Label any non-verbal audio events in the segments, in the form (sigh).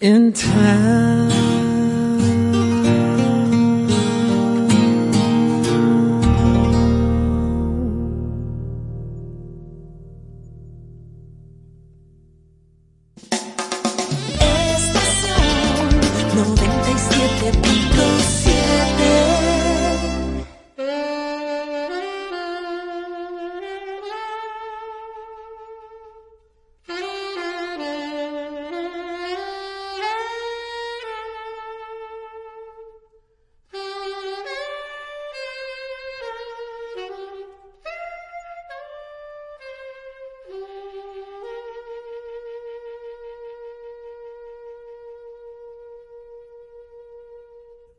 in time.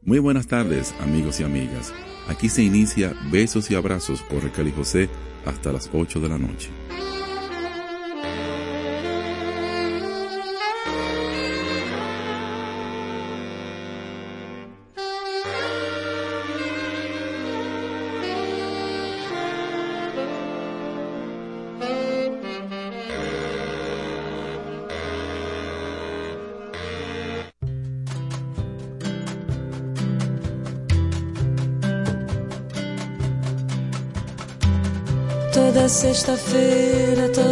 Muy buenas tardes, amigos y amigas. Aquí se inicia Besos y Abrazos con Raquel y José hasta las 8 de la noche. ça fait la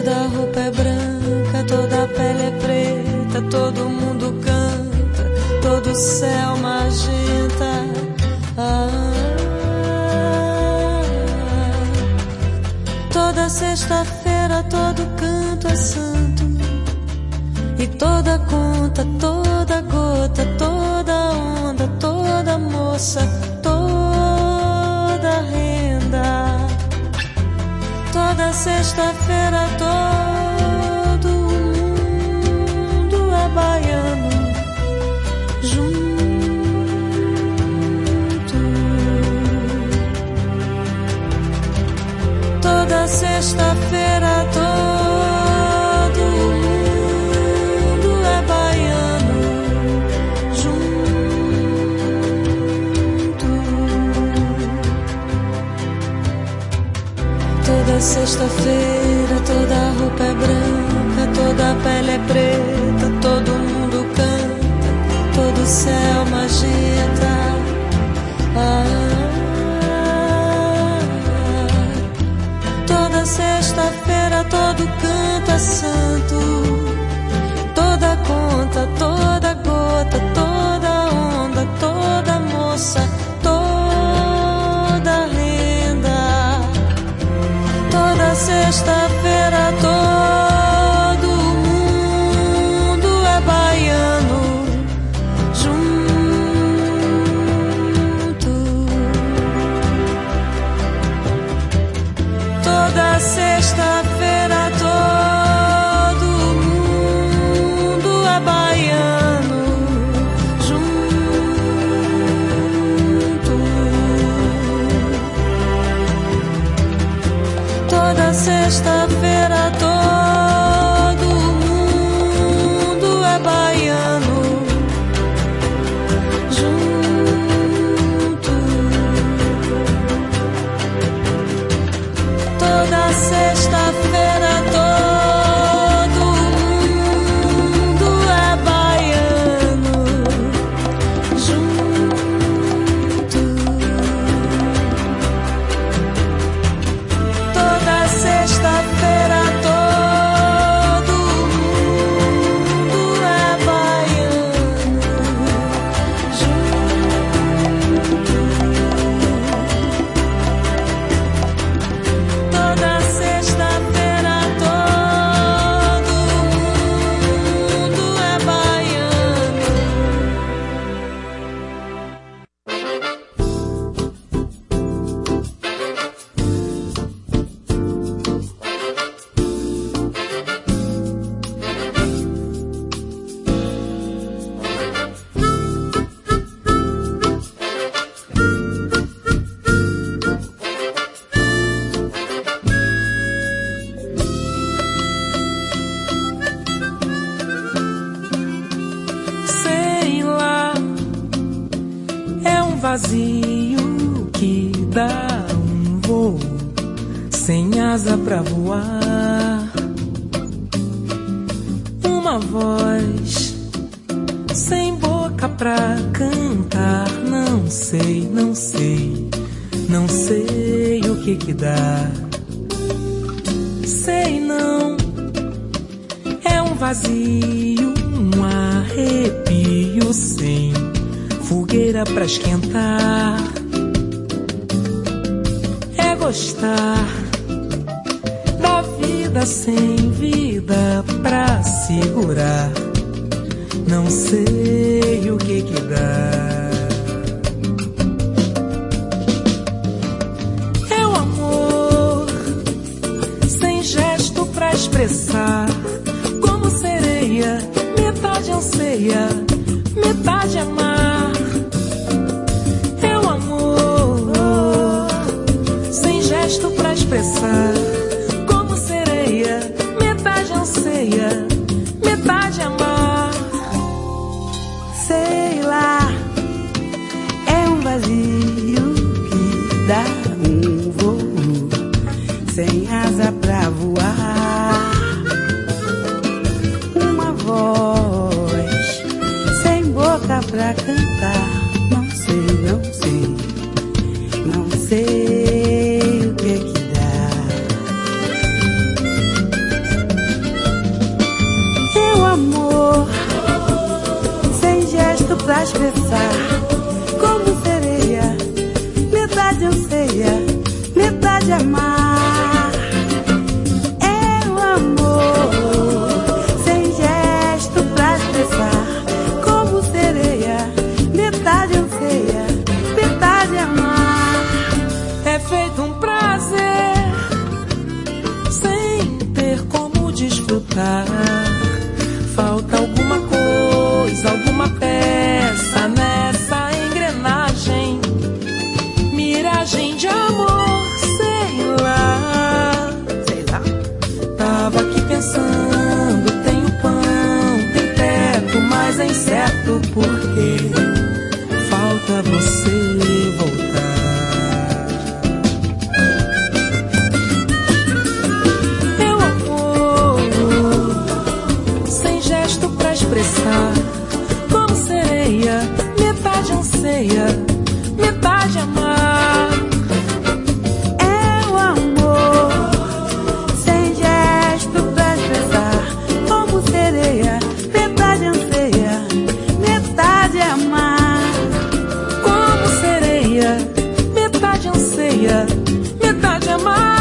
metade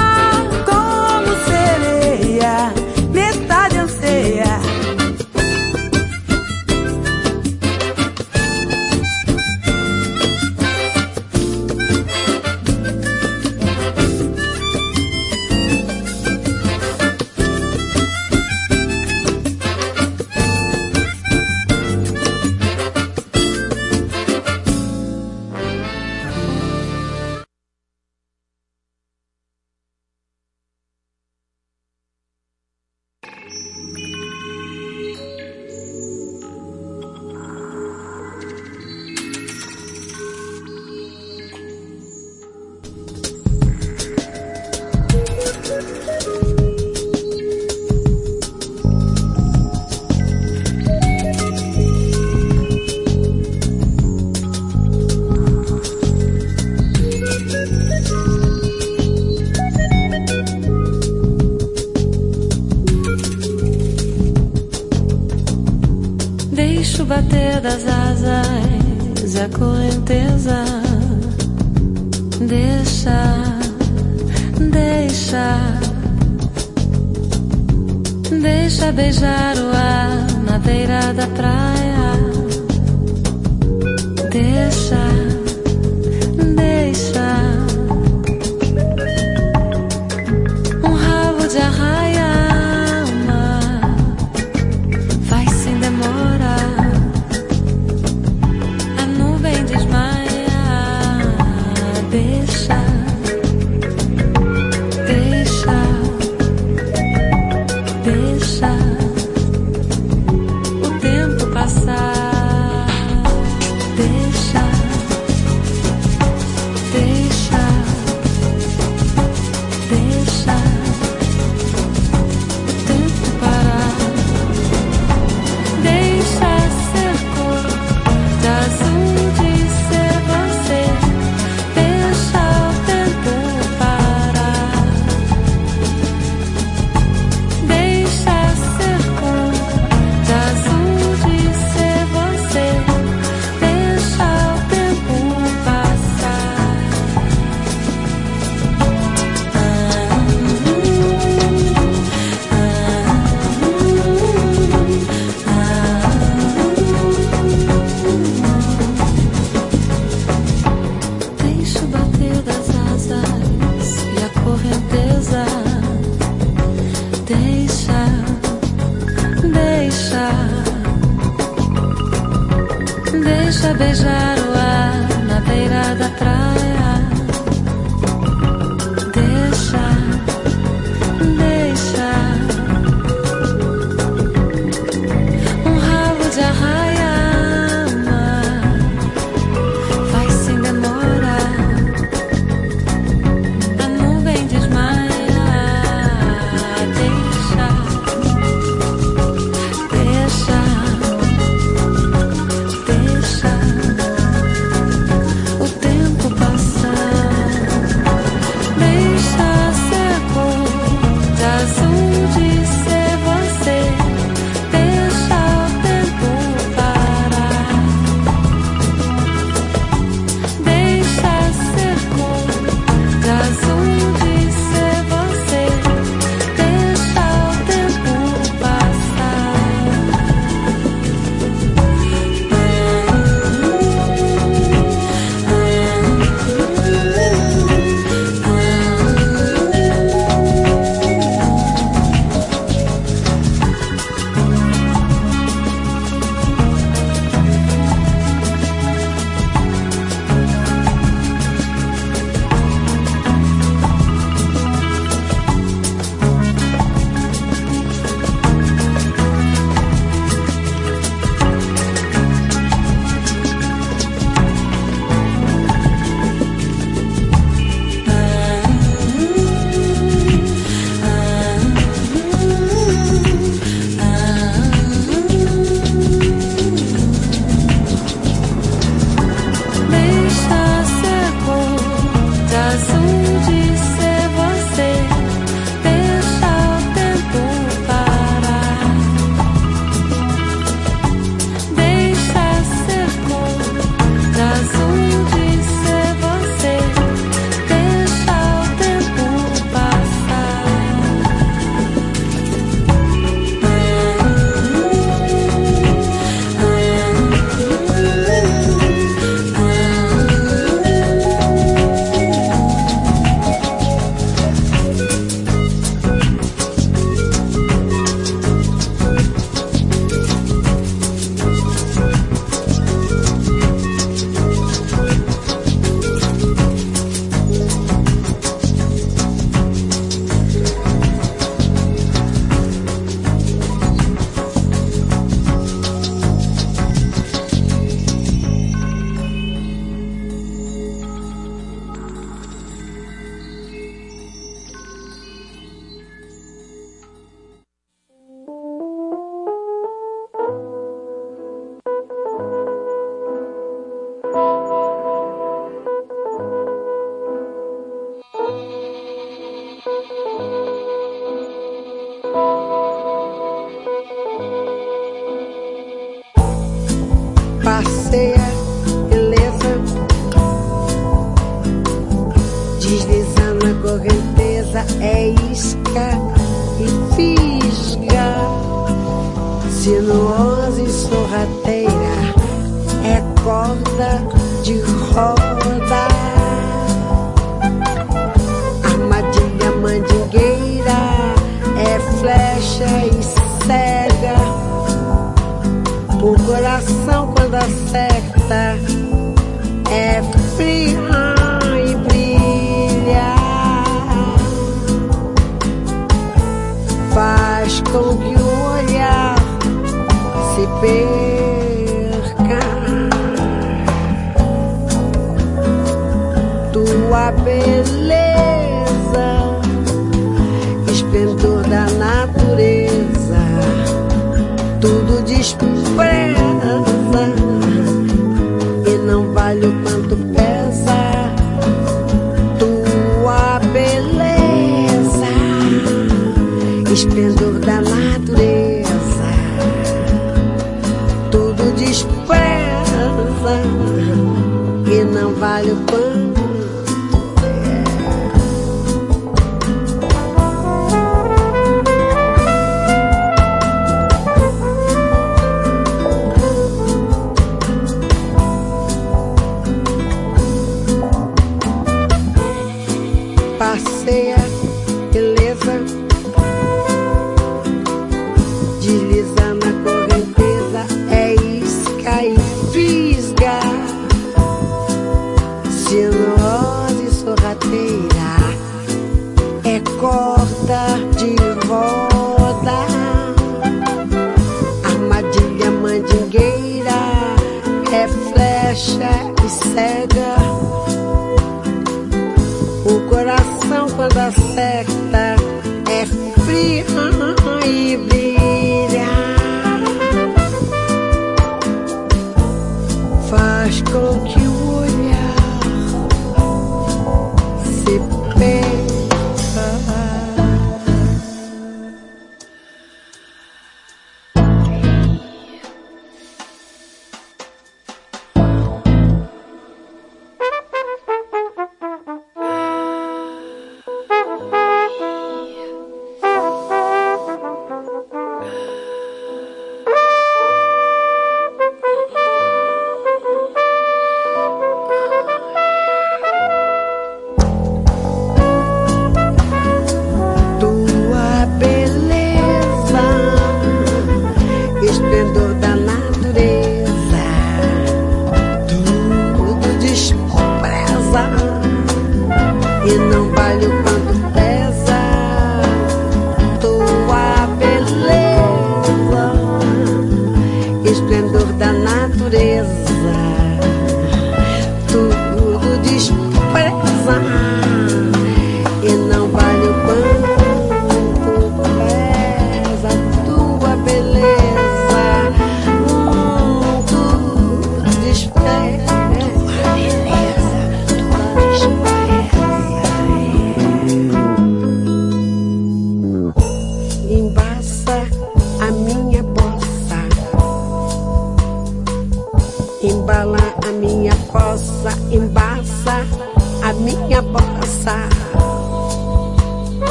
clerk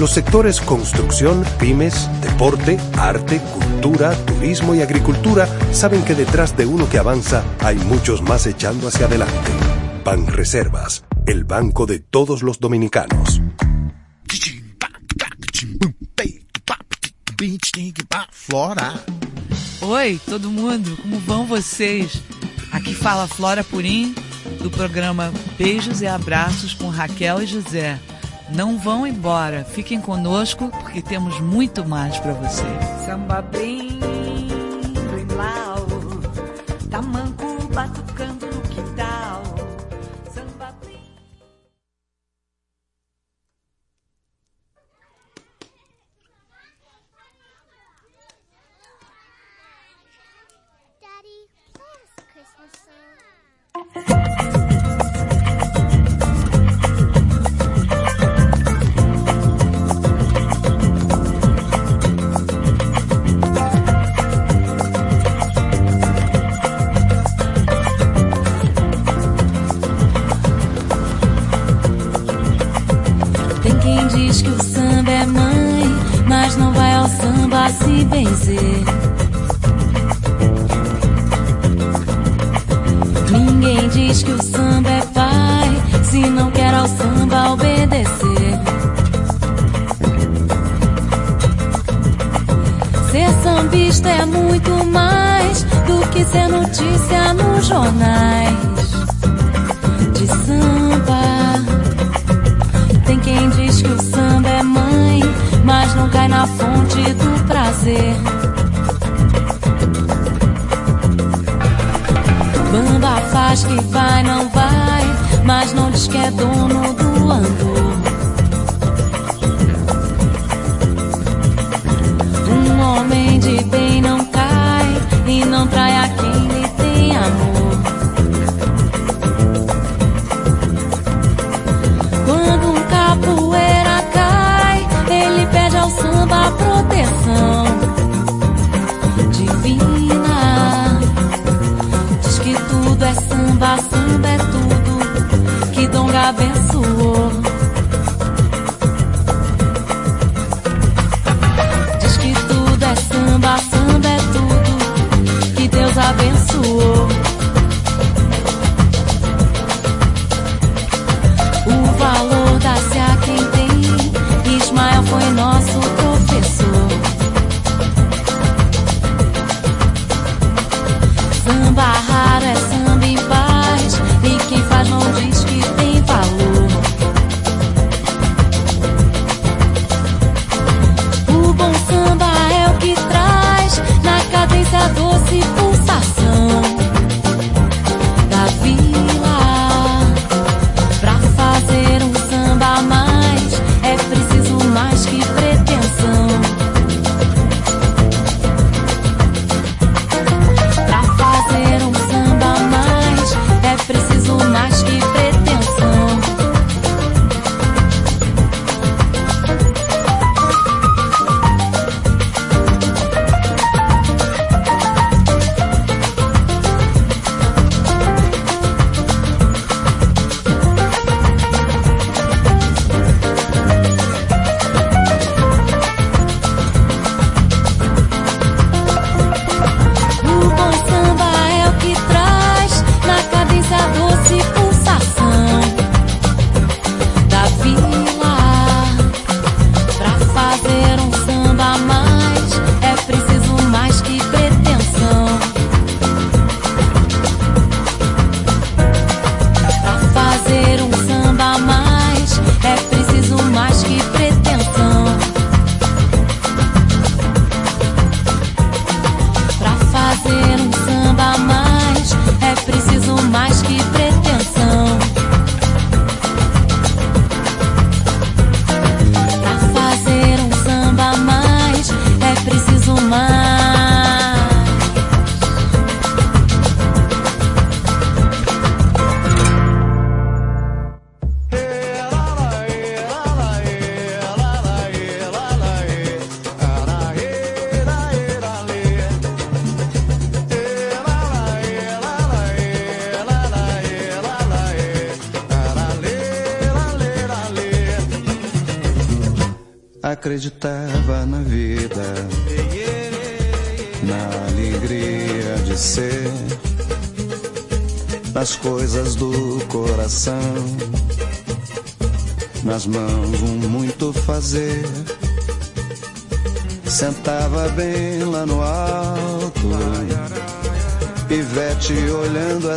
Los sectores construcción, pymes, deporte, arte, cultura, turismo y agricultura saben que detrás de uno que avanza hay muchos más echando hacia adelante. Ban Reservas, el banco de todos los dominicanos. Flora. Oi, todo mundo, como vão vocês? Aqui fala Flora Purim, do programa Beijos e Abraços com Raquel e José. Não vão embora, fiquem conosco porque temos muito mais para você. Samba bem, bem lau,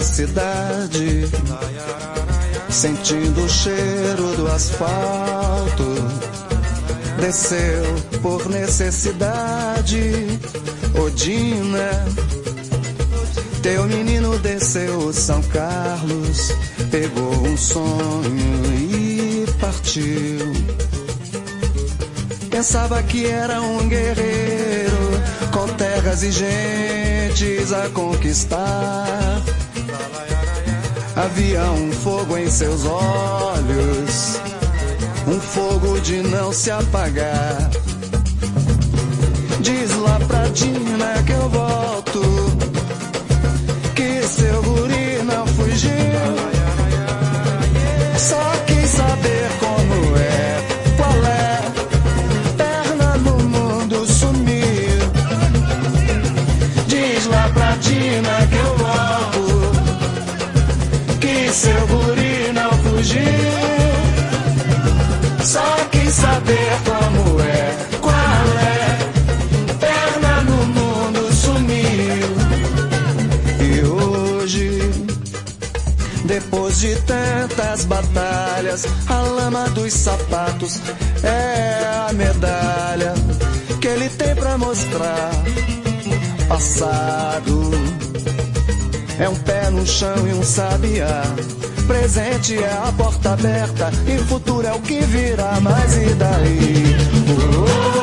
cidade, sentindo o cheiro do asfalto. Desceu por necessidade, Odina. Teu menino desceu São Carlos, pegou um sonho e partiu. Pensava que era um guerreiro, com terras e gentes a conquistar havia um fogo em seus olhos, um fogo de não se apagar. Diz lá pra Tina que eu volto. a lama dos sapatos é a medalha que ele tem para mostrar. Passado é um pé no chão e um sabiá. Presente é a porta aberta e futuro é o que virá, mas e daí? Oh, oh.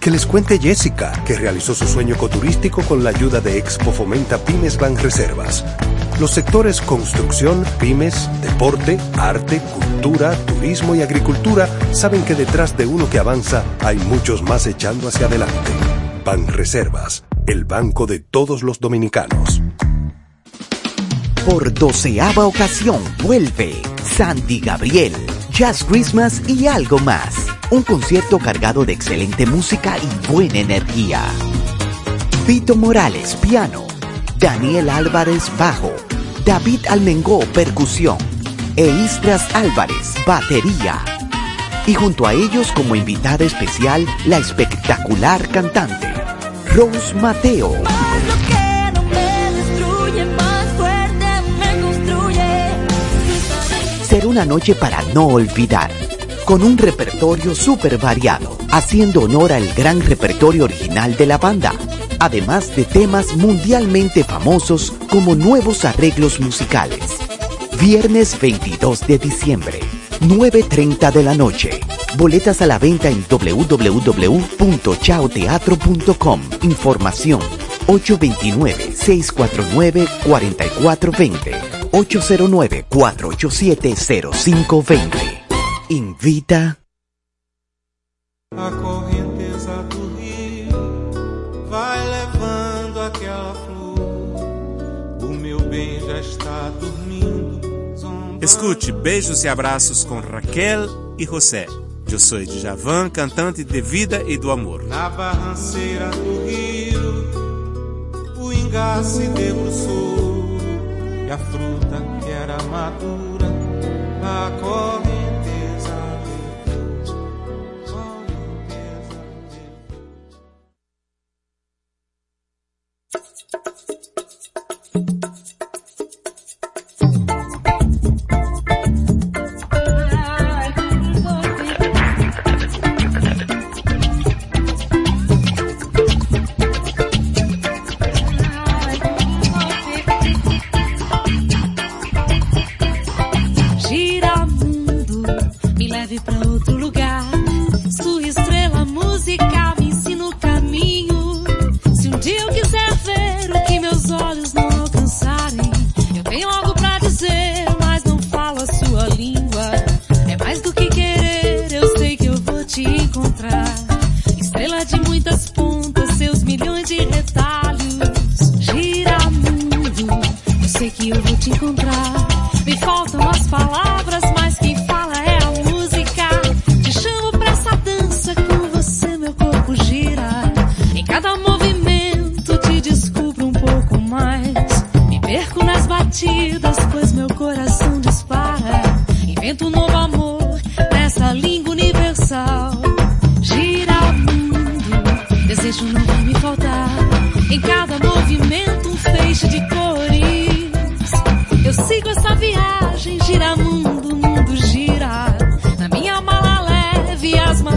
Que les cuente Jessica, que realizó su sueño ecoturístico con la ayuda de Expo Fomenta Pymes Banreservas. Los sectores construcción, pymes, deporte, arte, cultura, turismo y agricultura saben que detrás de uno que avanza hay muchos más echando hacia adelante. Banreservas, el banco de todos los dominicanos. Por doceava ocasión vuelve Sandy Gabriel, Jazz Christmas y algo más. Un concierto cargado de excelente música y buena energía. Vito Morales, piano. Daniel Álvarez, bajo. David Almengó, percusión. E Istras Álvarez, batería. Y junto a ellos como invitada especial, la espectacular cantante, Rose Mateo. Será una noche para no olvidar, con un repertorio súper variado, haciendo honor al gran repertorio original de la banda, además de temas mundialmente famosos como nuevos arreglos musicales. Viernes 22 de diciembre, 9.30 de la noche. Boletas a la venta en www.chaoteatro.com. Información 829-649-4420. 809-487-0520. Invita. A correnteza do rio vai levando aquela flor. O meu bem já está dormindo. Escute Beijos e Abraços com Raquel e José. Eu sou Djavan, cantante de vida e do amor. Na barranceira do rio, o ingá se debruçou e a fruta que era madura, a correnteza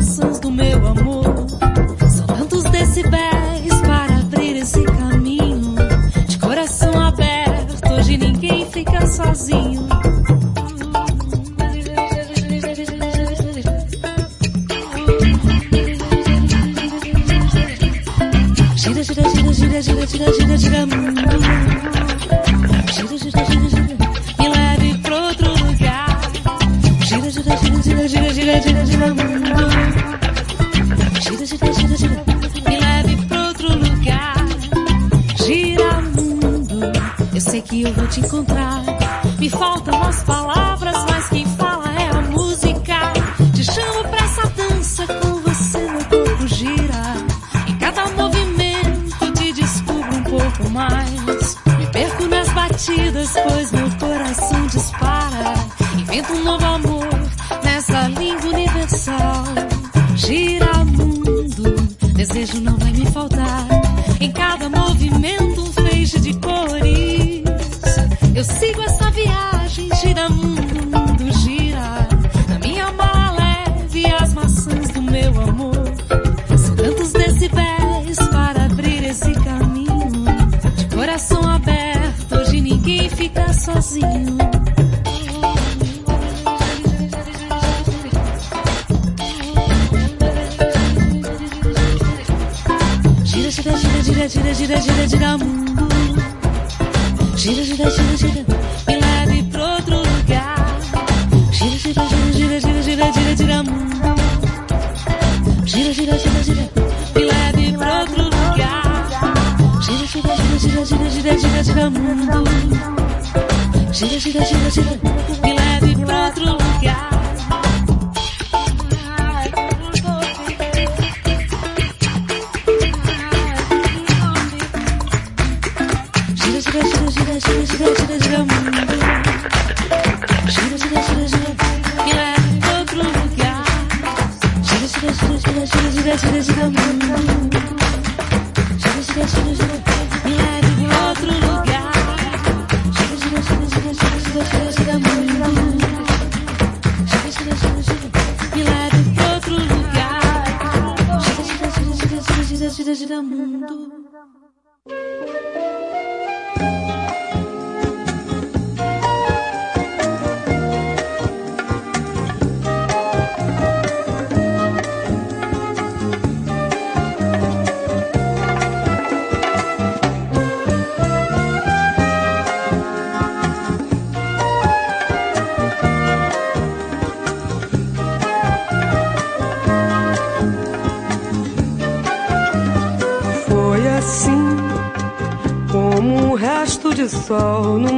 vibrações do meu amor. São tantos decibéis. sol no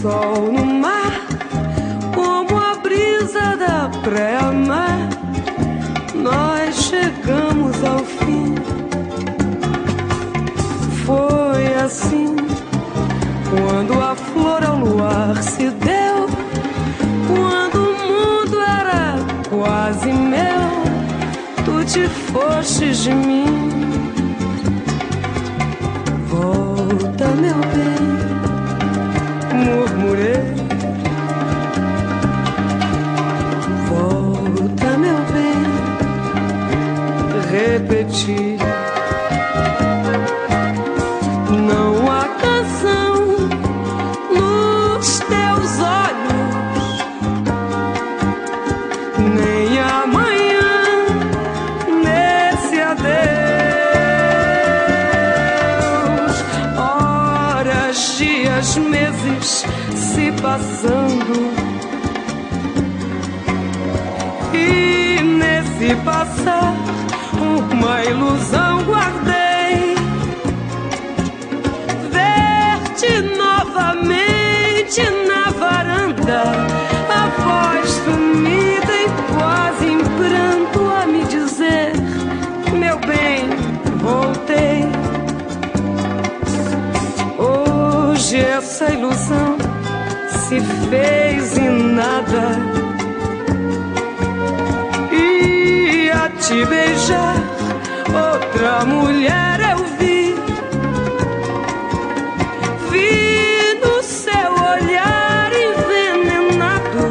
sol no mar, como a brisa da pré-mar, nós chegamos ao fim. Foi assim, quando a flor ao luar se deu, quando o mundo era quase meu, tu te fostes de mim. passar, uma ilusão guardei. Ver-te novamente na varanda, a voz sumida e quase em pranto a me dizer: Meu bem, voltei. Hoje essa ilusão se fez em nada te beijar, outra mulher eu vi. Vi no seu olhar envenenado,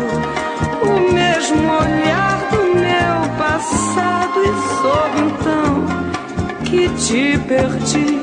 o mesmo olhar do meu passado, e soube então que te perdi.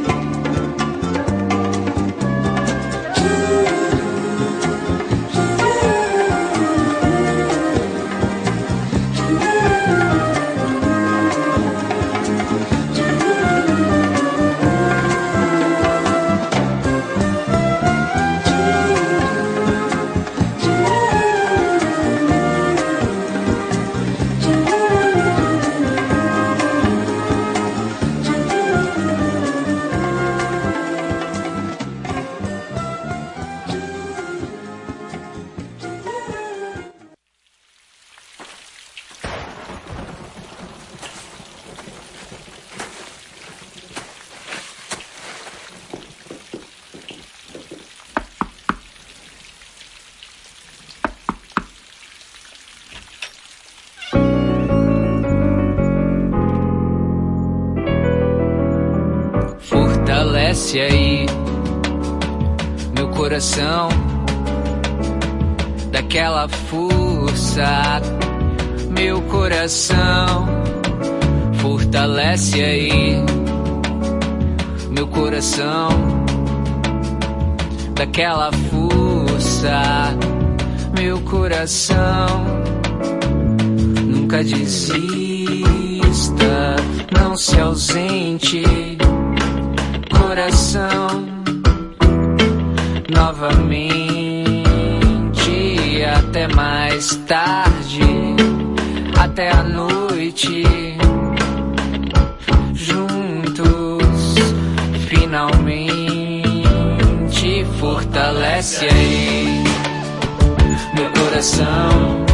fortalece aí meu coração.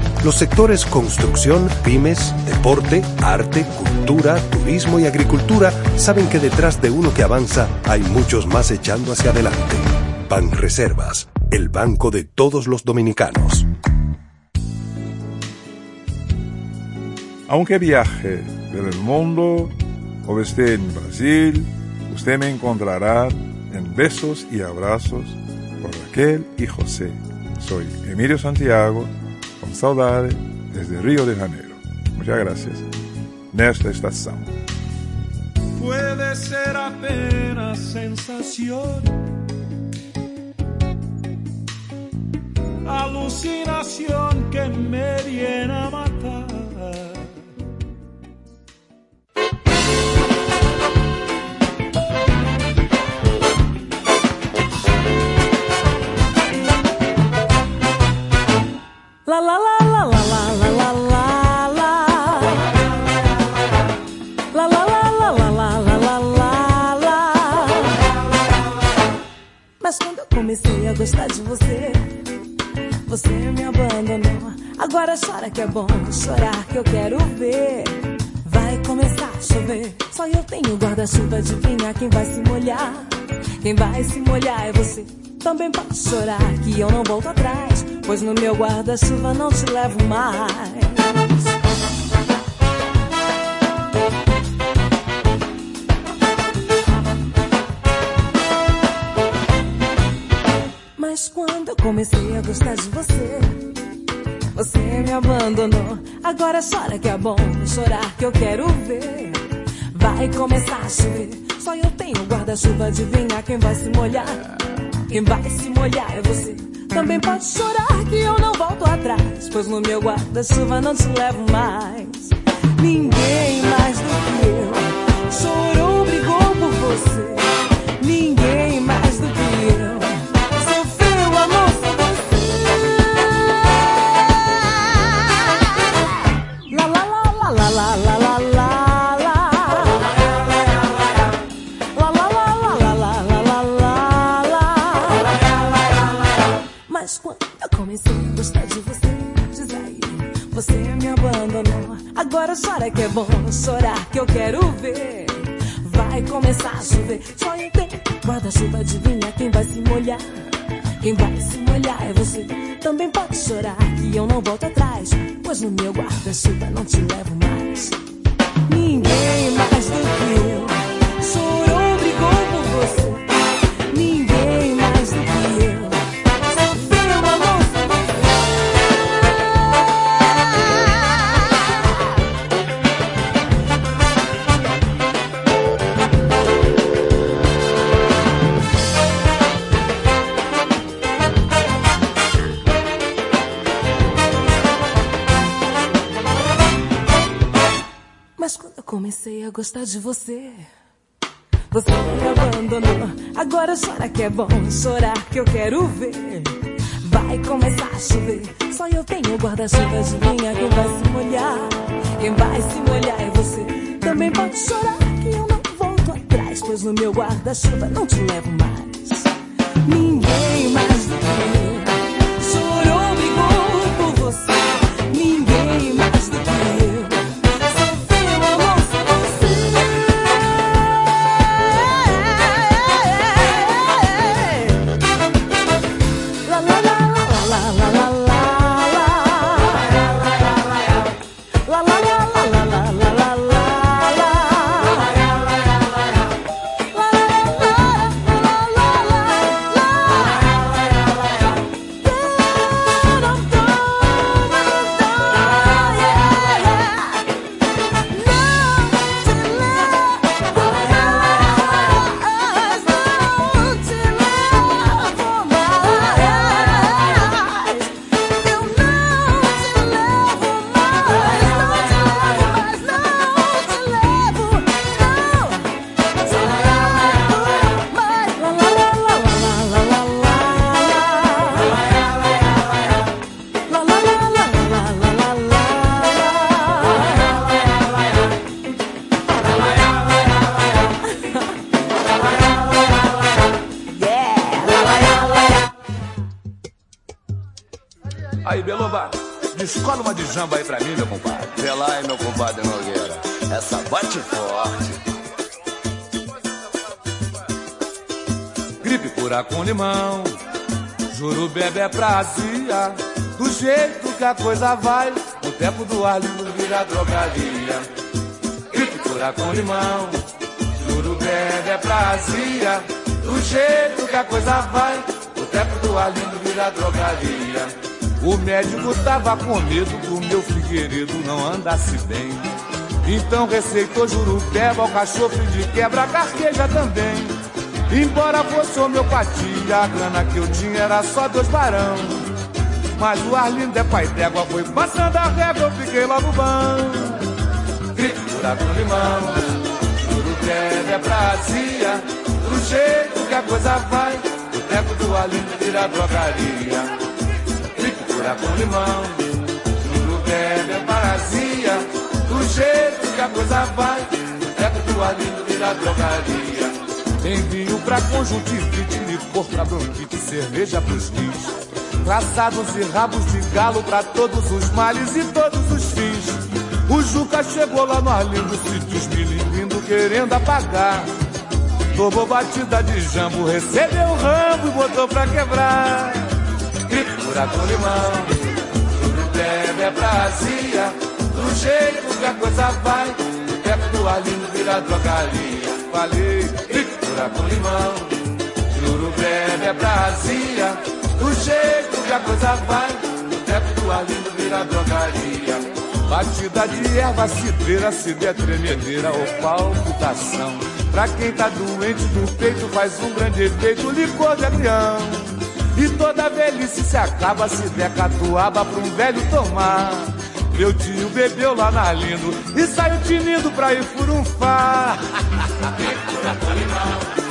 Los sectores construcción, pymes, deporte, arte, cultura, turismo y agricultura saben que detrás de uno que avanza hay muchos más echando hacia adelante. Banreservas, el banco de todos los dominicanos. Aunque viaje por el mundo o esté en Brasil, usted me encontrará en besos y abrazos por Raquel y José. Soy Emilio Santiago, con saudade desde Río de Janeiro. Muchas gracias. Nesta estação. Puede ser apenas sensación, alucinación que me viene a matar. Agora chora que é bom, chorar que eu quero ver. Vai começar a chover, só eu tenho guarda-chuva, adivinha quem vai se molhar? Quem vai se molhar é você. Também pode chorar que eu não volto atrás, pois no meu guarda-chuva não te levo mais. Mas quando eu comecei a gostar de você, você me abandonou. Agora chora que é bom, chorar que eu quero ver. Vai começar a chover, só eu tenho guarda-chuva, adivinha quem vai se molhar? Quem vai se molhar é você. Também pode chorar que eu não volto atrás, pois no meu guarda-chuva não te levo mais. Ninguém mais do que eu chorou, brigou por você. Agora chora que é bom chorar que eu quero ver. Vai começar a chover, só eu tenho Guarda-chuva, adivinha quem vai se molhar? Quem vai se molhar é você. Também pode chorar que eu não volto atrás. Pois no meu guarda-chuva não te levo mais. Ninguém mais do que eu chorou, brigou por você. Comecei a gostar de você, você me abandonou. Agora chora que é bom, chorar que eu quero ver. Vai começar a chover, só eu tenho guarda-chuva, adivinha quem vai se molhar? Quem vai se molhar é você. Também pode chorar que eu não volto atrás, pois no meu guarda-chuva não te levo mais. Ninguém mais do que eu coisa vai, o tempo do ar vira drogaria. Gripe cura com limão, juro bebe é prazia. Do jeito que a coisa vai, o tempo do ar vira drogaria. O médico tava com medo do meu figueiredo não andasse bem. Então receitou jurupeba, alcachofre de quebra, carqueja também. Embora fosse homeopatia, a grana que eu tinha era só dois barão. Mas o Arlindo é pai d'égua, foi passando a régua, eu fiquei logo bom. Gritura com limão, jurupeba é prazia. Do jeito que a coisa vai, o tempo do Arlindo vira drogaria cura com limão. Juro bebe é parasia. Do jeito que a coisa vai, é do alindo vira drogaria. Tem vinho pra conjuntivite, licor pra bronquite, cerveja pros rins. Traçados e rabos de galo pra todos os males e todos os fins. O Juca chegou lá no Arlindo, se desmilindo, querendo apagar. Tomou batida de jambo, recebeu o rambo e botou pra quebrar cura com limão. Tudo bebe é prazia, do jeito que a coisa vai, o teto do alindo vira drogaria. Falei, cura com limão. Juro bebe é prazia, do jeito a coisa vai, o teto do alindo vira drogaria. Batida de erva, cidreira, se der tremedeira ou palpitação. Pra quem tá doente do peito, faz um grande efeito, licor de avião. E toda velhice se acaba se der catuaba pra um velho tomar. Meu tio bebeu lá na Lindo e saiu tinindo pra ir furunfar. (laughs)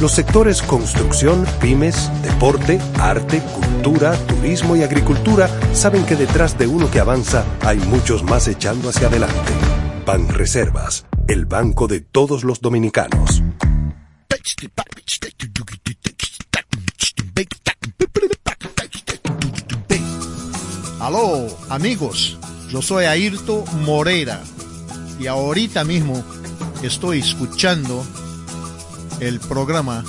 Los sectores construcción, pymes, deporte, arte, cultura, turismo y agricultura saben que detrás de uno que avanza hay muchos más echando hacia adelante. Pan Reservas, el banco de todos los dominicanos. Aló, amigos, yo soy Ayrto Morera y ahorita mismo estoy escuchando el programa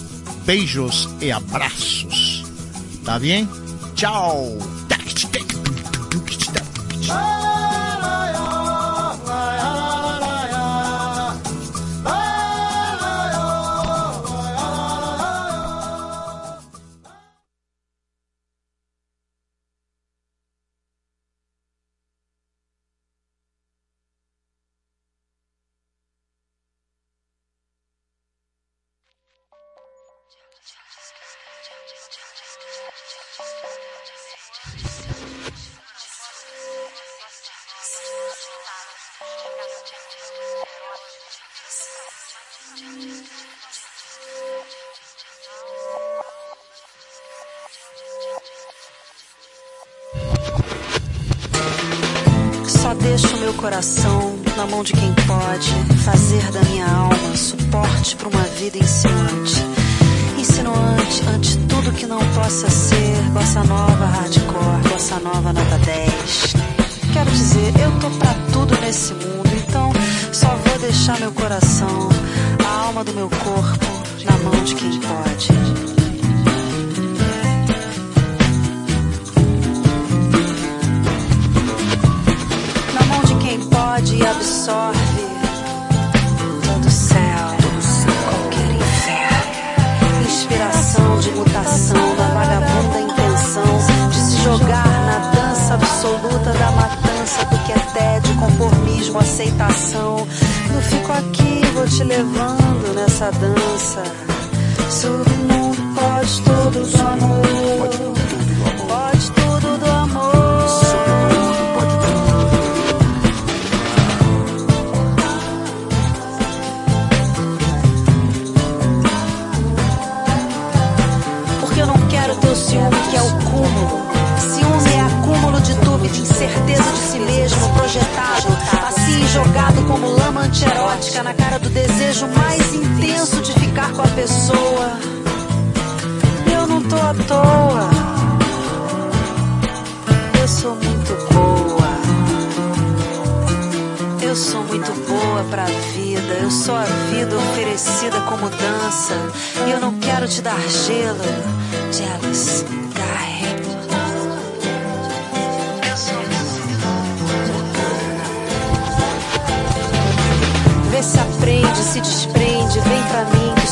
Bellos y Abrazos. ¿Está bien? Chao.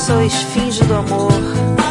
Sou esfinge do amor.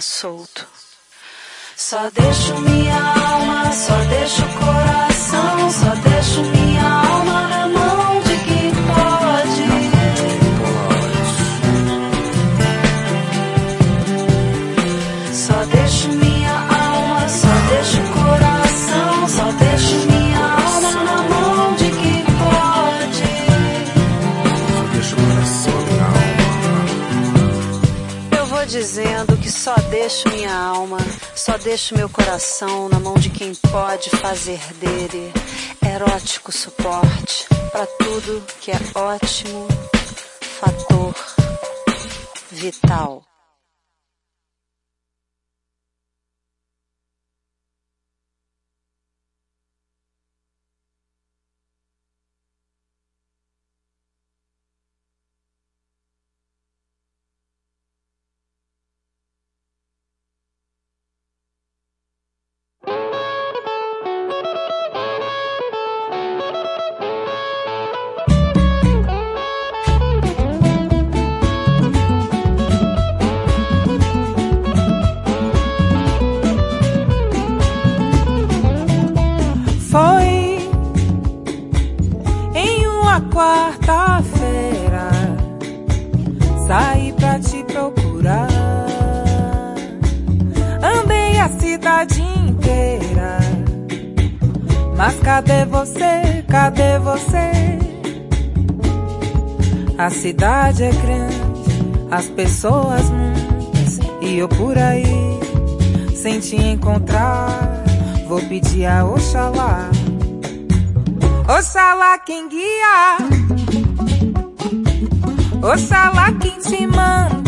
Solto. Só deixo deixo meu coração na mão de quem pode fazer dele erótico suporte para tudo que é ótimo, fator vital. Quarta-feira. Saí pra te procurar. Andei a cidade Mas cadê você? Cadê você? A cidade é grande, as pessoas muitas. E eu por aí, sem te encontrar. Vou pedir a Oxalá. Oxalá quem guia. Oxalá quem te mandou.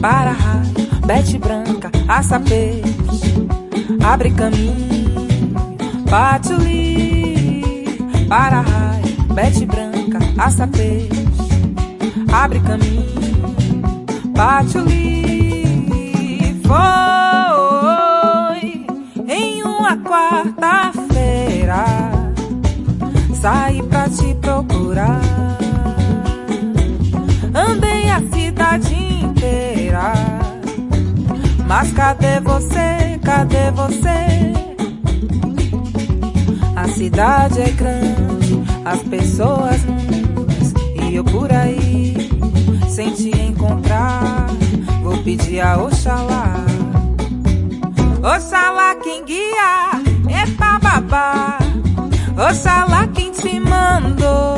Raio, bete branca, aça peixe, abre caminho, patchouli. Para raio, bete branca, aça peixe, abre caminho. Patchouli foi em uma quarta-feira. Saí pra te procurar. Cadê você? Cadê você? A cidade é grande, as pessoas muitas e eu por aí sem te encontrar. Vou pedir a Oxalá, Oxalá quem guia, é epa babá, Oxalá quem te mandou.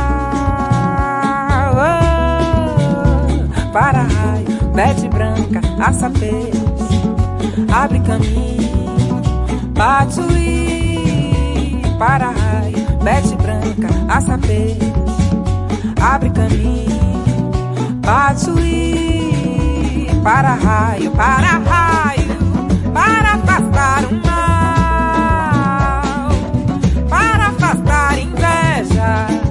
para-raio, bete branca, açapês, abre caminho, patuí, para-raio, bete branca, açapês, abre caminho, patuí, para-raio, para-raio, para afastar o mal, para afastar inveja.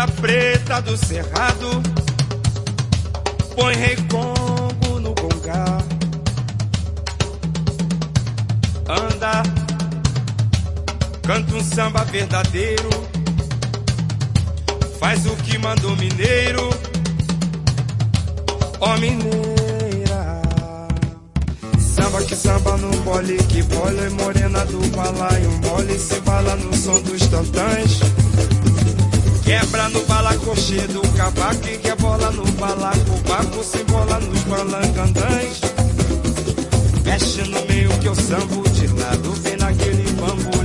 Tira preta do cerrado, põe recongo no gongar. Anda, canta um samba verdadeiro, faz o que manda o mineiro, ó mineira. Samba que samba no bole, que bole morena do balaio, mole se bala no som dos tantãs. Quebra no balacochê do cavaco e rebola no balaco, baco se bola nos balangandãs. Mexe no meio que eu sambo de lado, vem naquele bamboleado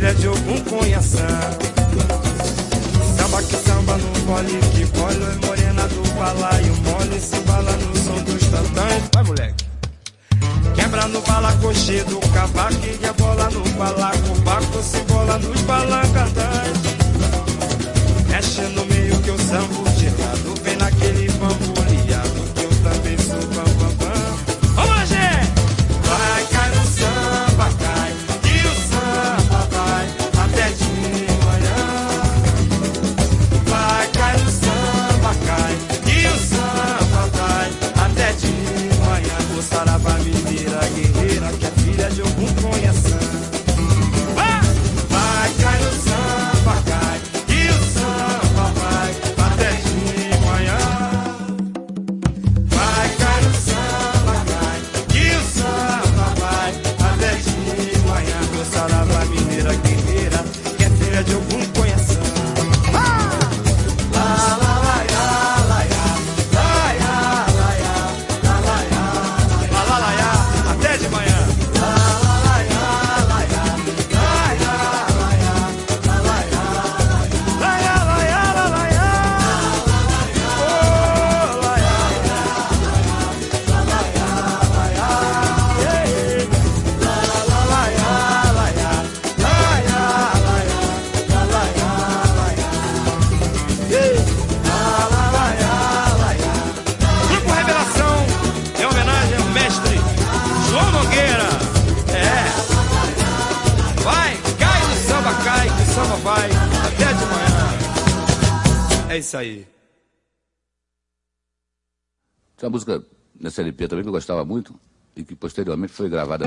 filha de algum conhação. Samba que samba no bole, que bole é morena do balaio, mole se bala no som dos tantãs. Vai, moleque. Quebra no balacochê do cavaco e rebola no balaco, baco se bola nos balangandãs. Mexe no meio que eu sambo aí. Tem uma música nessa LP também que eu gostava muito e que posteriormente foi gravada.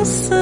Essa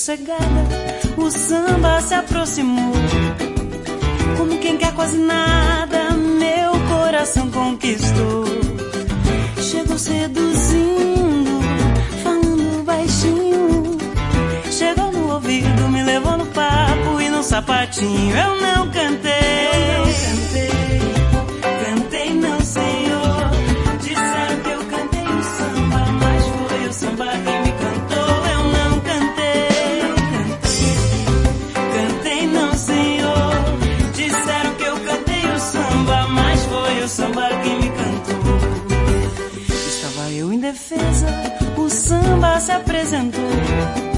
sossegada, o samba se aproximou. Como quem quer quase nada, meu coração conquistou. Chegou seduzindo, falando baixinho. Chegou no ouvido, me levou no papo e no sapatinho. Eu não cantei. se apresentou.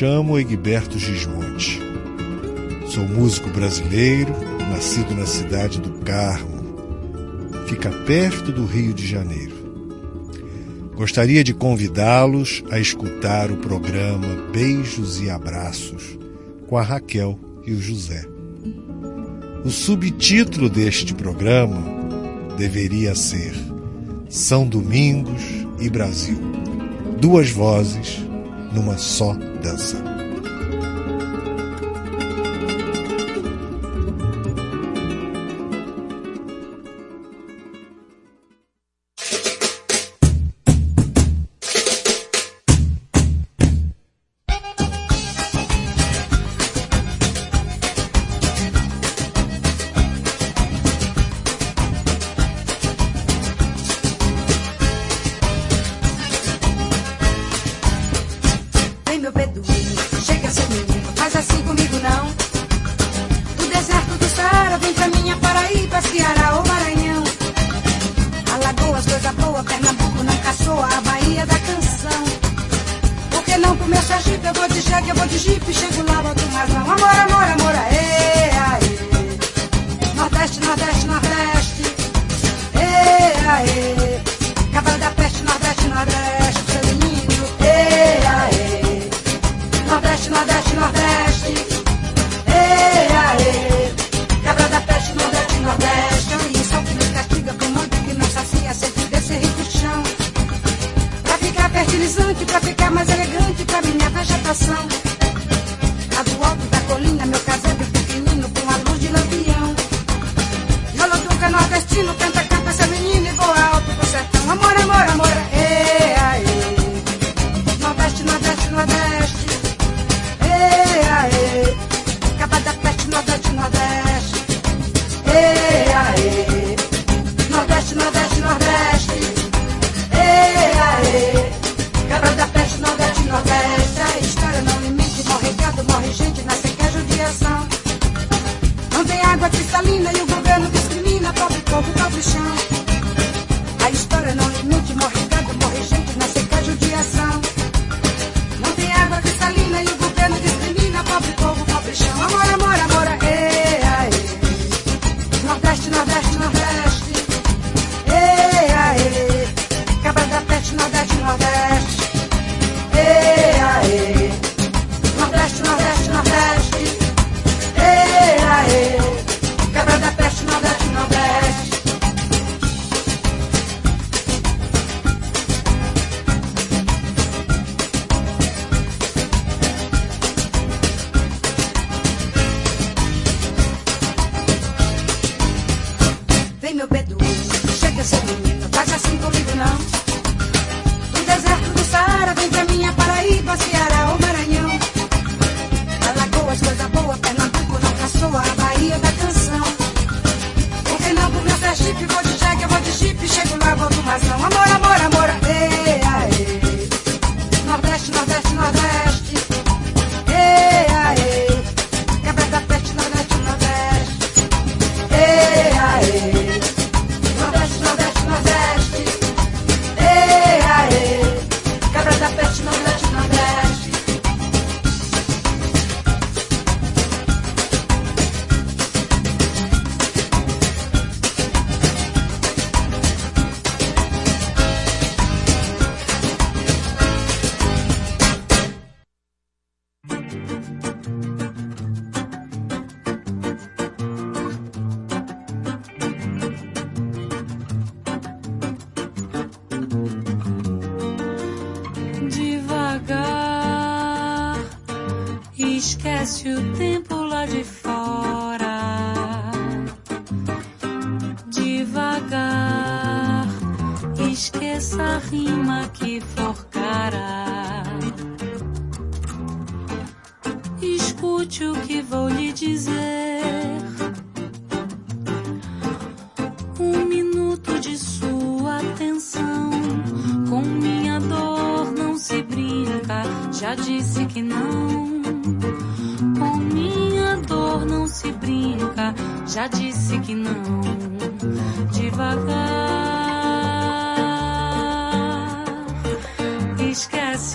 Chamo Egberto Gismonte. Sou músico brasileiro, nascido na cidade do Carmo. Fica perto do Rio de Janeiro. Gostaria de convidá-los a escutar o programa Beijos e Abraços com a Raquel e o José. O subtítulo deste programa deveria ser São Domingos e Brasil. Duas vozes numa só dança. Vem meu beduíno, chega seu menino, faz assim comigo não. Do deserto do Saara, vem pra minha Paraíba, Ceará ou Maranhão. Alagoas, coisa boa, Pernambuco não caçoa, a Bahia da canção. Por que não pro meu Sergipe, eu vou de jegue, eu vou de jipe, chego lá, boto um razão. Amor, amor, amor, aê, aê. Nordeste, Nordeste, Nordeste. Ê, aê. Cabra da peste, Nordeste, Nordeste, Nordeste, Nordeste, Nordeste. Ê, aê. Cabra da peste, Nordeste, Nordeste. É isso que nos castiga com muito que não sacia, sempre desse rico chão. Pra ficar fertilizante, pra ficar mais elegante, pra minha vegetação.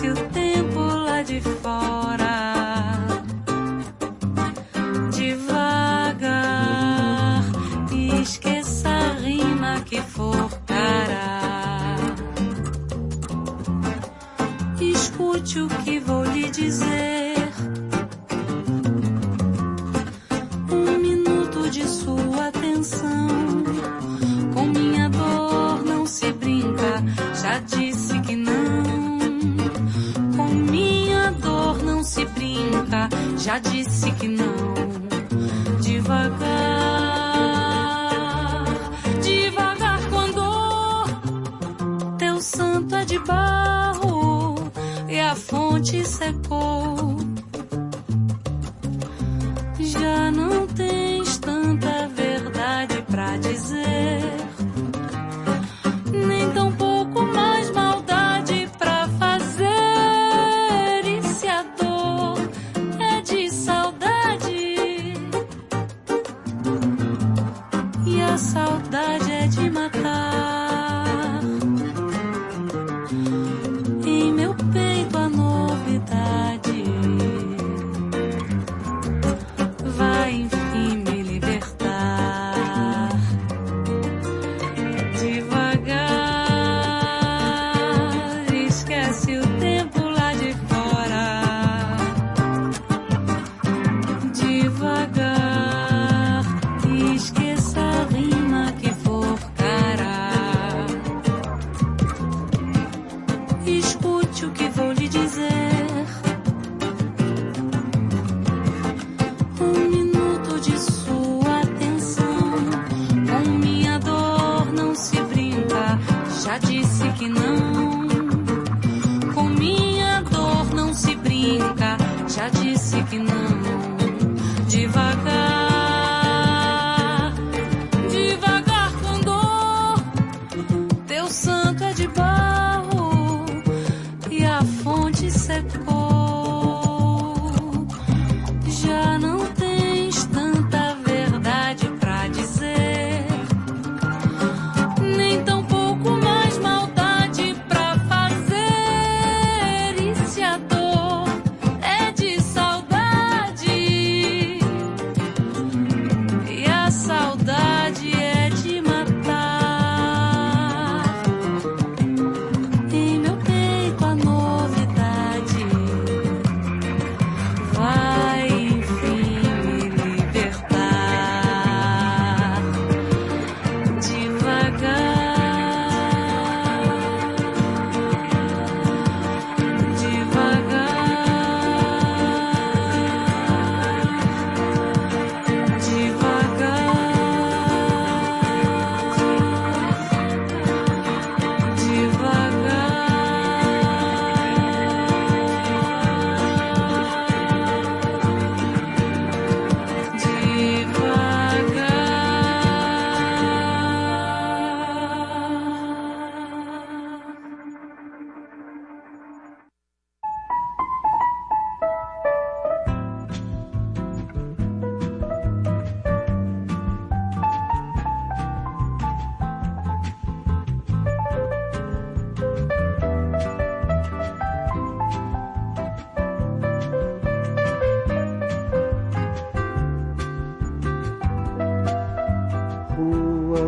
you.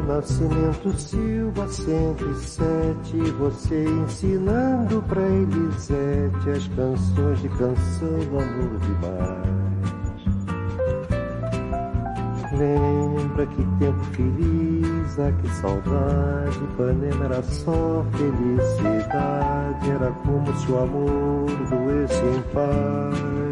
Nascimento Silva 107, você ensinando pra Elisete as canções de canção amor demais. Lembra que tempo feliz, ah que saudade, Ipanema era só felicidade, era como se o amor doesse em paz.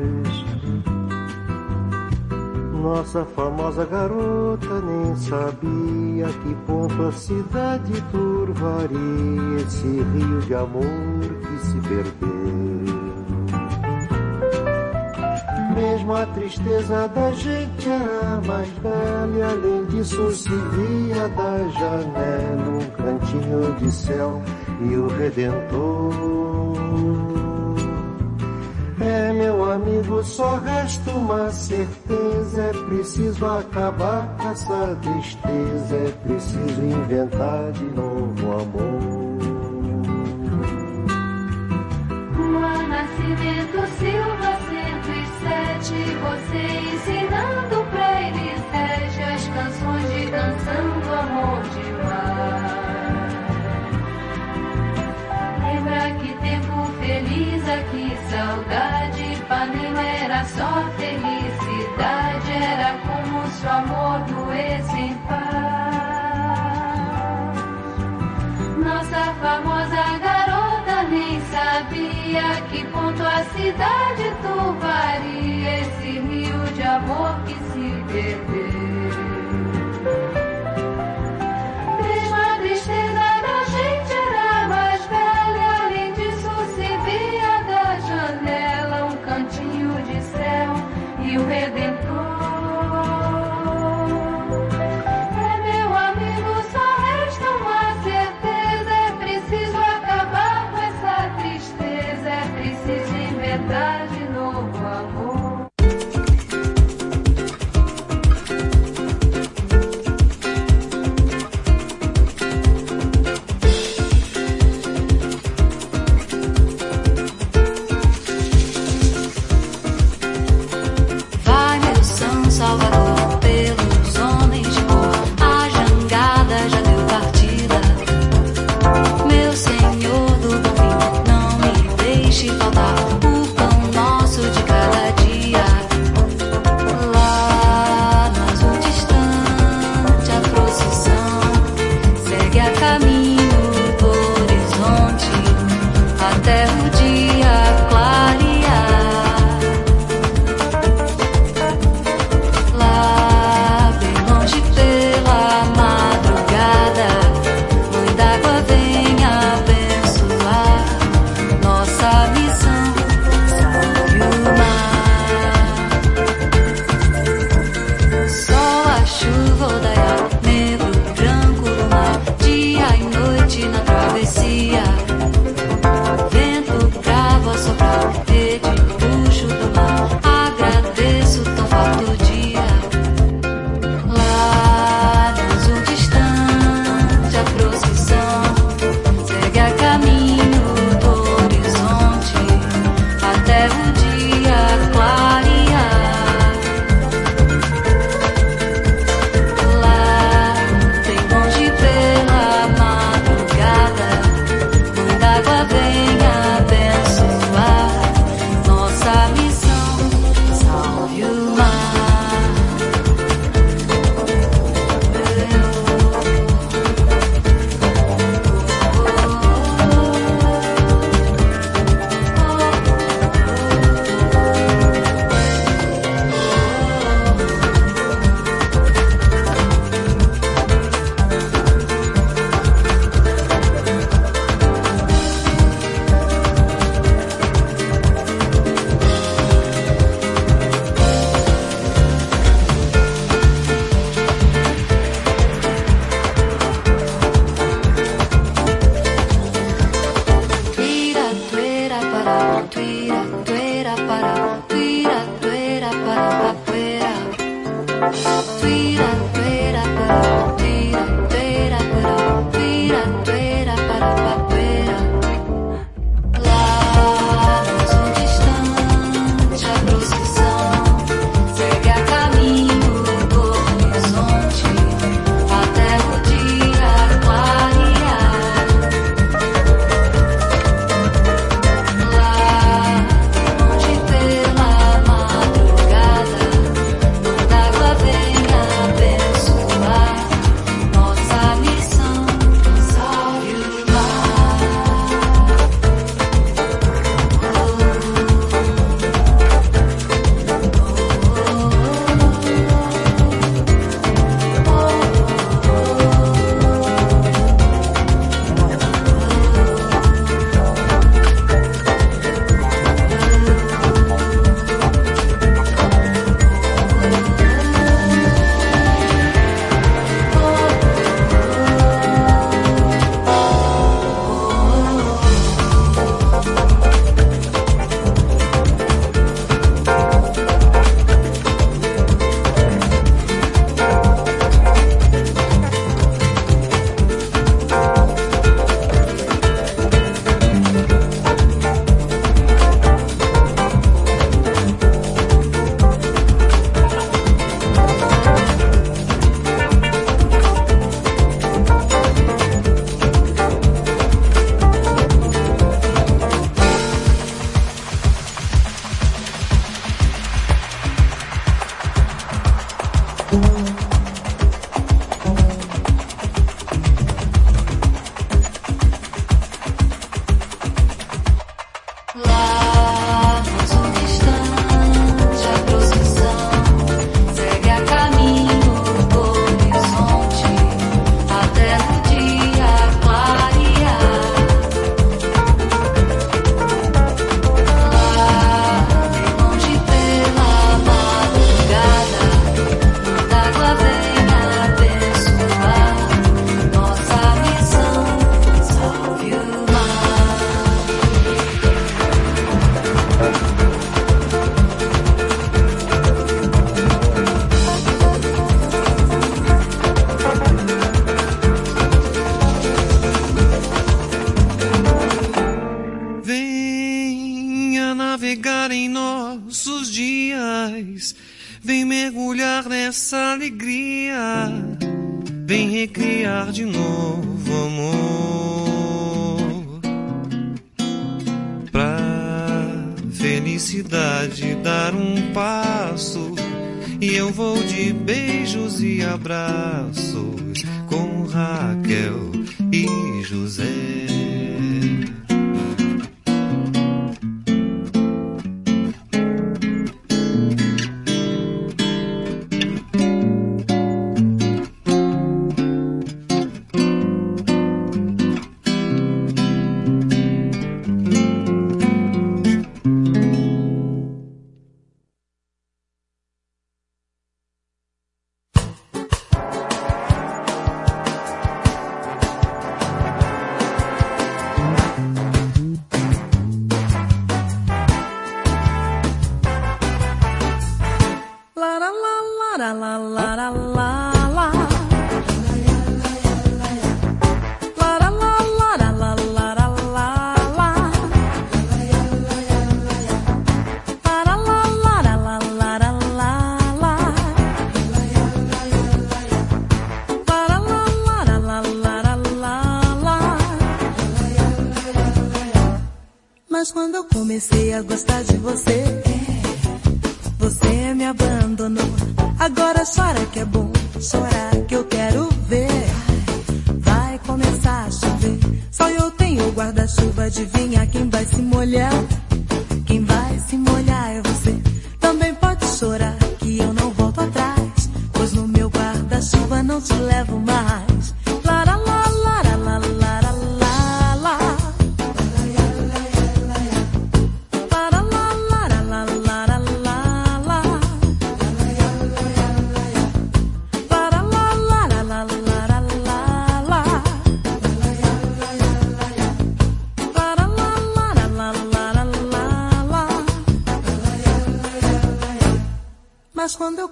Nossa famosa garota nem sabia que ponto a cidade turvaria esse rio de amor que se perdeu. Mesmo a tristeza da gente era mais bela e além disso se via da janela um cantinho de céu e o Redentor. É meu amigo, só resta uma certeza, é preciso acabar com essa tristeza, é preciso inventar de novo amor. Rua Nascimento Silva 107, você ensinando pra Elisete as canções de canção do amor demais. Feliz aqui, saudade, Ipanema era só felicidade, era como se o amor doesse em paz. Nossa famosa garota nem sabia que ponto a cidade turvaria esse rio de amor que se perdeu.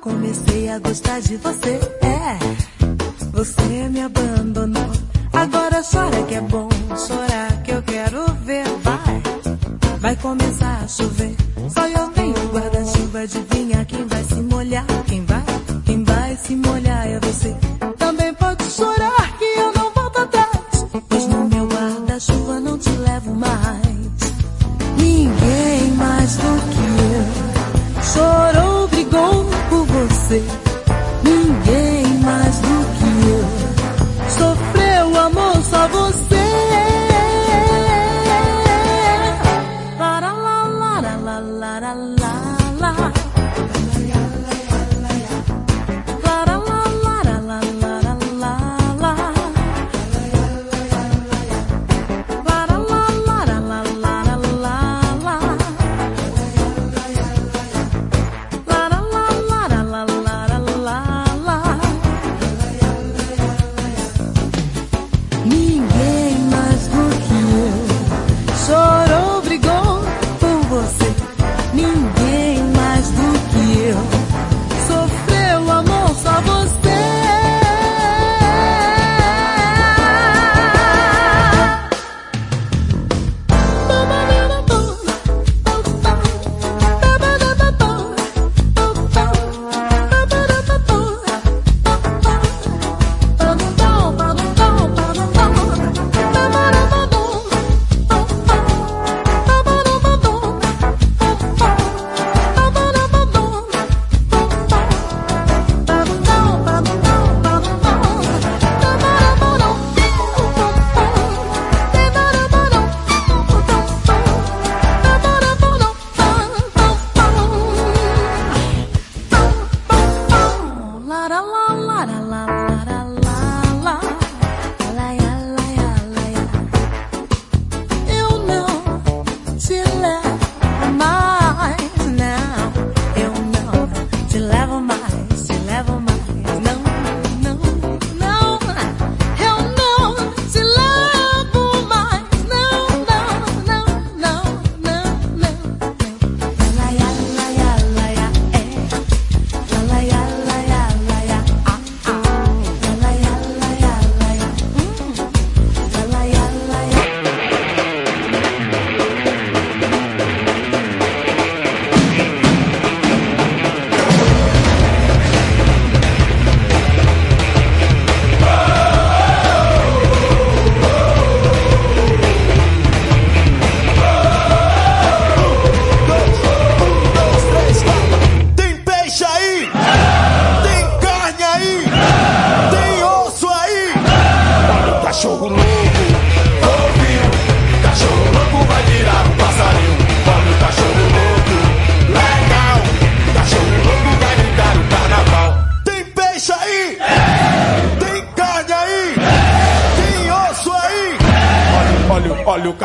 Comecei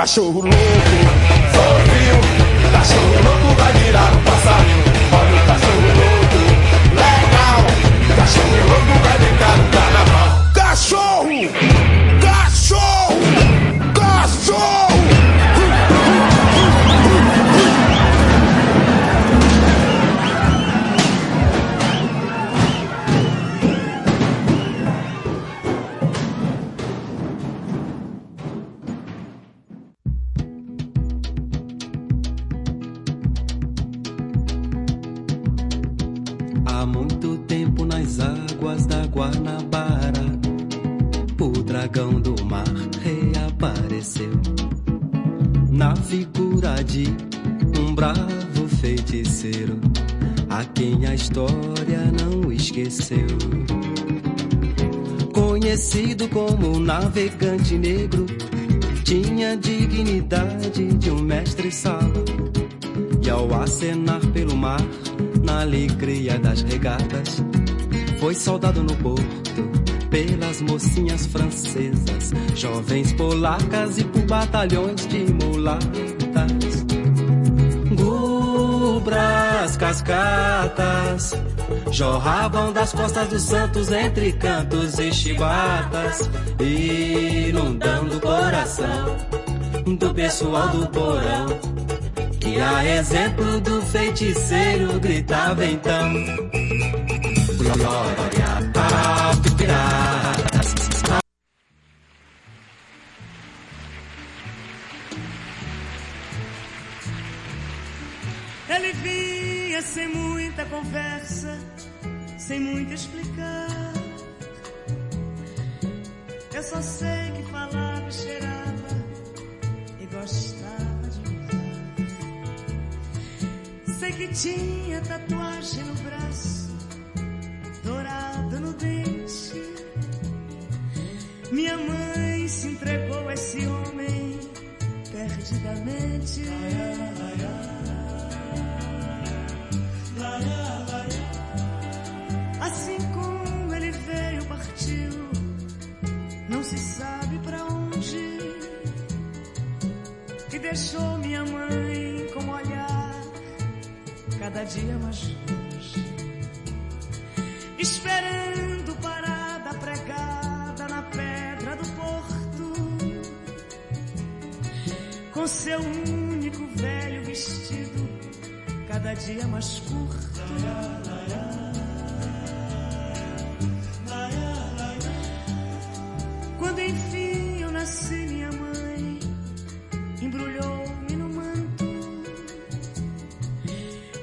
cachorro no porto pelas mocinhas francesas, jovens polacas e por batalhões de mulatas. Gubras, cascatas, jorravam das costas dos santos entre cantos e chibatas, inundando o coração do pessoal do porão. Que a exemplo do feiticeiro gritava então Glória Esperando parada pregada na pedra do porto. Com seu único velho vestido cada dia mais curto. Quando enfim eu nasci, minha mãe embrulhou-me no manto,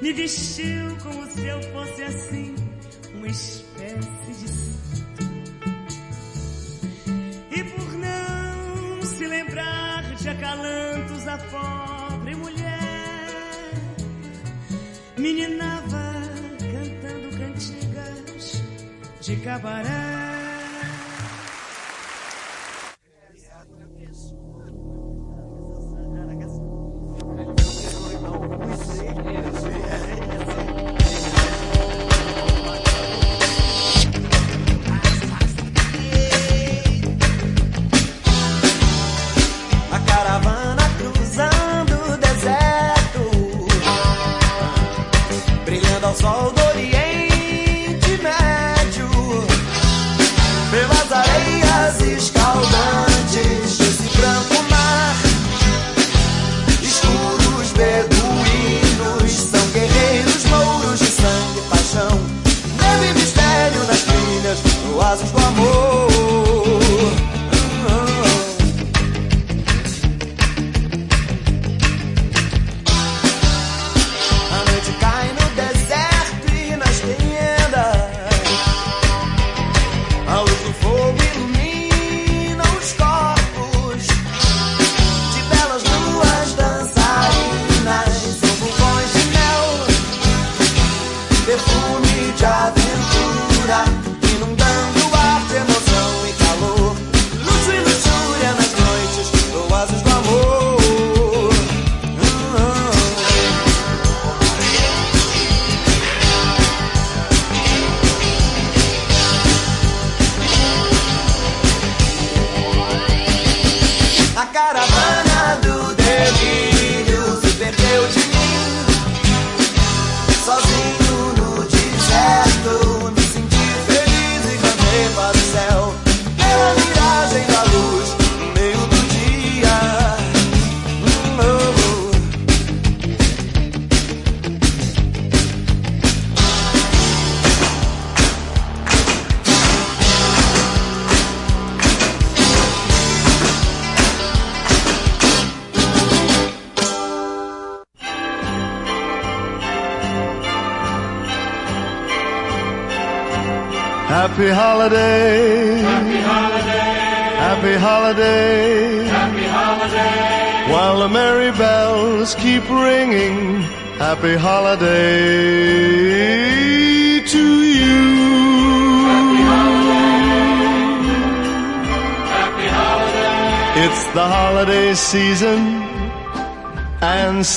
me vestiu como se eu fosse assim, uma espécie de santo. E por não se lembrar de acalantos a pobre mulher, meninava cantando cantigas de cabaré.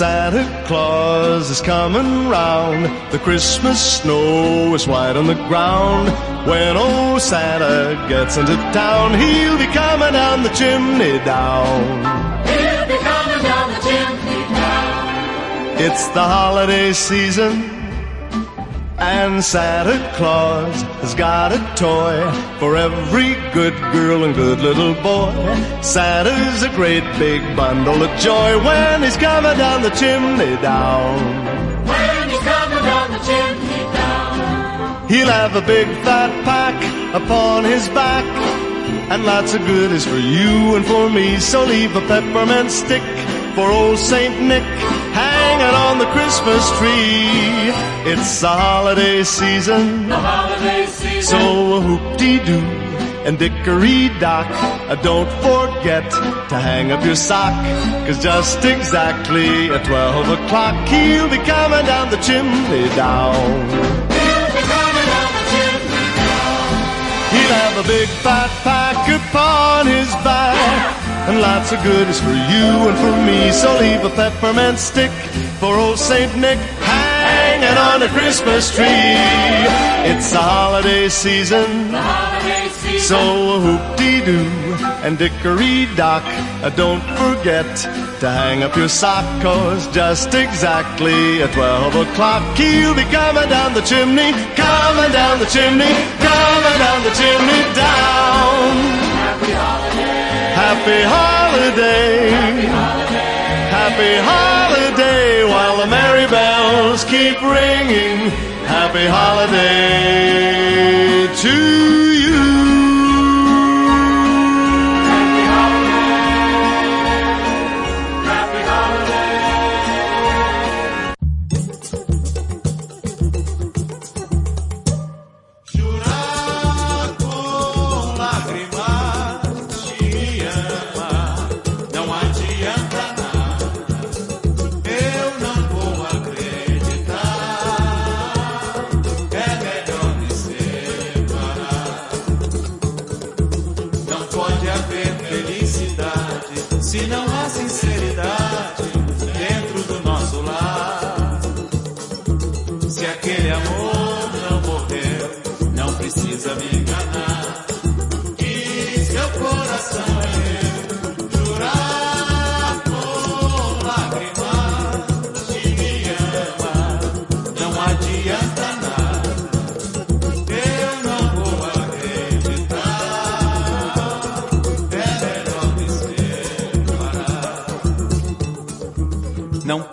Santa Claus is coming round. The Christmas snow is white on the ground. When old Santa gets into town, he'll be coming down the chimney down. He'll be coming down the chimney down. It's the holiday season. And Santa Claus has got a toy for every good girl and good little boy. Santa's a great big bundle of joy when he's coming down the chimney down. When he's coming down the chimney down. He'll have a big fat pack upon his back. And lots of goodies for you and for me. So leave a peppermint stick for old Saint Nick hanging on the Christmas tree. It's the holiday season. The holiday season. So whoop-dee-doo and dickory-dock. Uh, don't forget to hang up your sock. Cause just exactly at 12 o'clock, he'll be coming down the chimney down. He'll be coming down the chimney down. He'll have a big fat pack upon his back. And lots of goodies for you and for me. So leave a peppermint stick for old Saint Nick hanging on the Christmas tree. It's the holiday season. The holiday season. So whoop-dee-doo and dickory-dock. Uh, don't forget to hang up your sock. Cause just exactly at 12 o'clock, he'll be coming down the chimney, coming down the chimney, coming down the chimney down. Happy holiday. Happy holiday. Happy holiday. While the merry bells keep ringing. Happy holiday to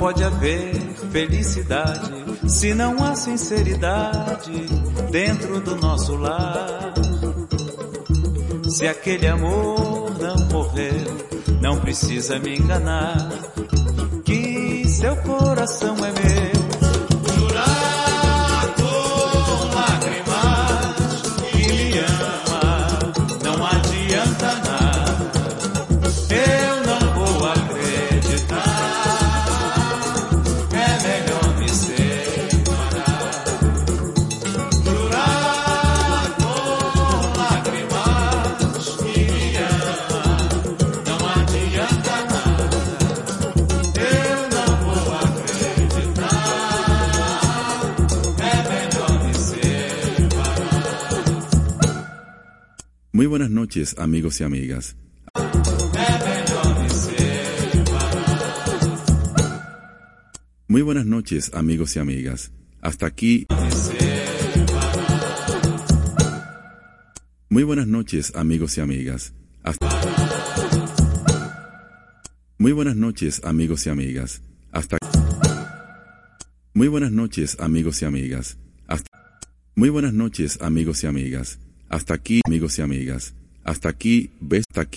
pode haver felicidade se não há sinceridade dentro do nosso lar. Se aquele amor não morreu, não precisa me enganar. Que seu coração é meu. Muy buenas noches, amigos y amigas. Muy buenas noches, amigos y amigas. Hasta aquí. Muy buenas noches, amigos y amigas. Hasta... Muy buenas noches, amigos y amigas. Hasta Muy buenas noches, amigos y amigas. Hasta Muy buenas noches, amigos y amigas. Hasta aquí, amigos y amigas. Hasta aquí, ves, hasta aquí.